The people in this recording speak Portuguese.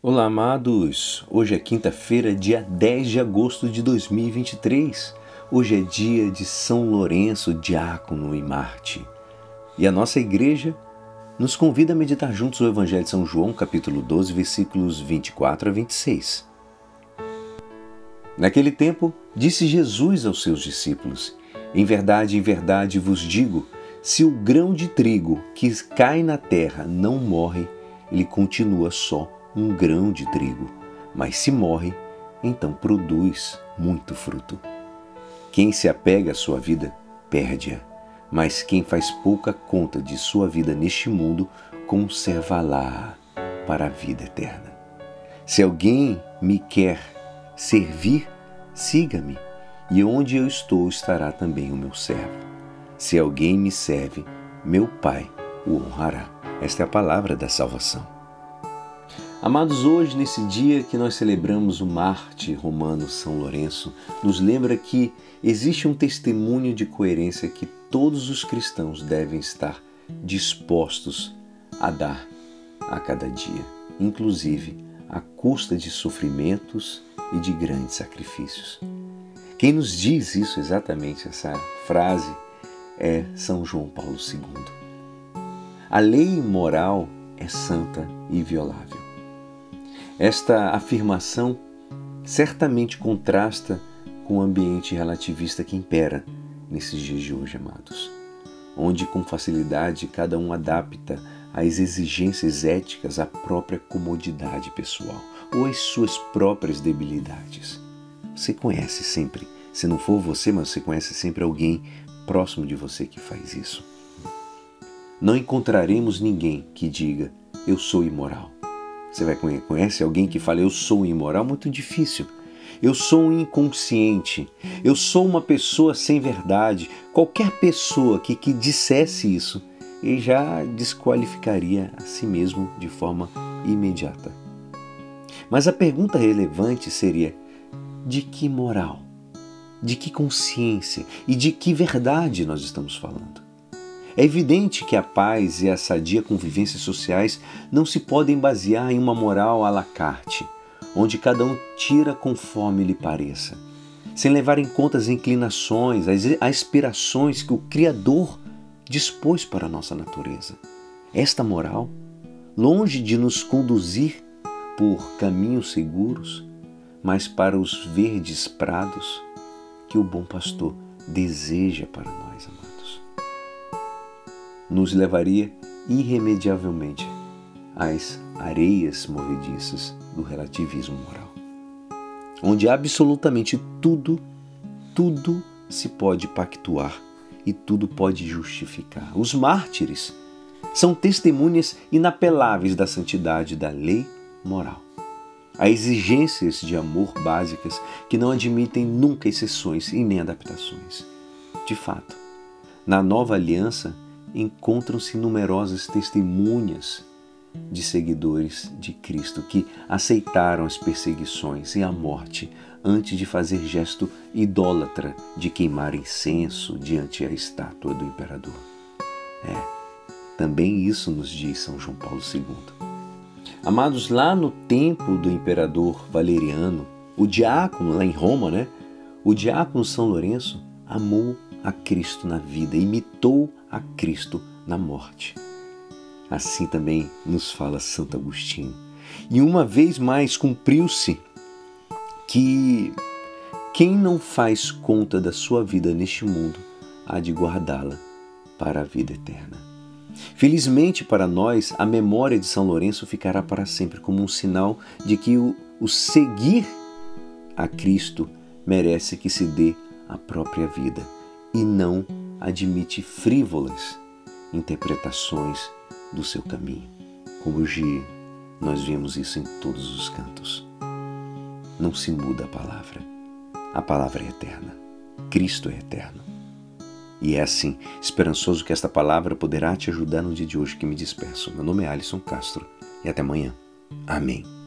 Olá, amados! Hoje é quinta-feira, dia 10 de agosto de 2023. Hoje é dia de São Lourenço, diácono e Marte. E a nossa igreja nos convida a meditar juntos o Evangelho de São João, capítulo 12, versículos 24 a 26. Naquele tempo, disse Jesus aos seus discípulos: Em verdade, em verdade vos digo, se o grão de trigo que cai na terra não morre, ele continua só um grão de trigo, mas se morre, então produz muito fruto. Quem se apega à sua vida, perde-a, mas quem faz pouca conta de sua vida neste mundo, conserva-la para a vida eterna. Se alguém me quer servir, siga-me, e onde eu estou estará também o meu servo. Se alguém me serve, meu Pai o honrará. Esta é a palavra da salvação. Amados, hoje, nesse dia que nós celebramos o Marte romano São Lourenço, nos lembra que existe um testemunho de coerência que todos os cristãos devem estar dispostos a dar a cada dia, inclusive à custa de sofrimentos e de grandes sacrifícios. Quem nos diz isso exatamente, essa frase, é São João Paulo II. A lei moral é santa e violável. Esta afirmação certamente contrasta com o ambiente relativista que impera nesses dias de hoje, amados, onde com facilidade cada um adapta as exigências éticas à própria comodidade pessoal ou às suas próprias debilidades. Você conhece sempre, se não for você, mas você conhece sempre alguém próximo de você que faz isso. Não encontraremos ninguém que diga eu sou imoral. Você vai conhece alguém que fala eu sou imoral? Muito difícil. Eu sou um inconsciente. Eu sou uma pessoa sem verdade. Qualquer pessoa que, que dissesse isso, ele já desqualificaria a si mesmo de forma imediata. Mas a pergunta relevante seria: de que moral, de que consciência e de que verdade nós estamos falando? É evidente que a paz e a sadia convivência sociais não se podem basear em uma moral à la carte, onde cada um tira conforme lhe pareça, sem levar em conta as inclinações, as aspirações que o Criador dispôs para a nossa natureza. Esta moral, longe de nos conduzir por caminhos seguros, mas para os verdes prados que o bom pastor deseja para nós, amados nos levaria irremediavelmente às areias movediças do relativismo moral, onde absolutamente tudo, tudo se pode pactuar e tudo pode justificar. Os mártires são testemunhas inapeláveis da santidade da lei moral. Há exigências de amor básicas que não admitem nunca exceções e nem adaptações. De fato, na nova aliança, encontram-se numerosas testemunhas de seguidores de Cristo que aceitaram as perseguições e a morte antes de fazer gesto idólatra de queimar incenso diante a estátua do imperador. É, também isso nos diz São João Paulo II. Amados, lá no tempo do imperador Valeriano, o diácono lá em Roma, né? O diácono São Lourenço amou a Cristo na vida, imitou a Cristo na morte. Assim também nos fala Santo Agostinho. E uma vez mais cumpriu-se que quem não faz conta da sua vida neste mundo há de guardá-la para a vida eterna. Felizmente para nós, a memória de São Lourenço ficará para sempre como um sinal de que o, o seguir a Cristo merece que se dê a própria vida e não admite frívolas interpretações do seu caminho. Como hoje nós vemos isso em todos os cantos. Não se muda a palavra. A palavra é eterna. Cristo é eterno. E é assim, esperançoso que esta palavra poderá te ajudar no dia de hoje que me despeço. Meu nome é Alisson Castro e até amanhã. Amém.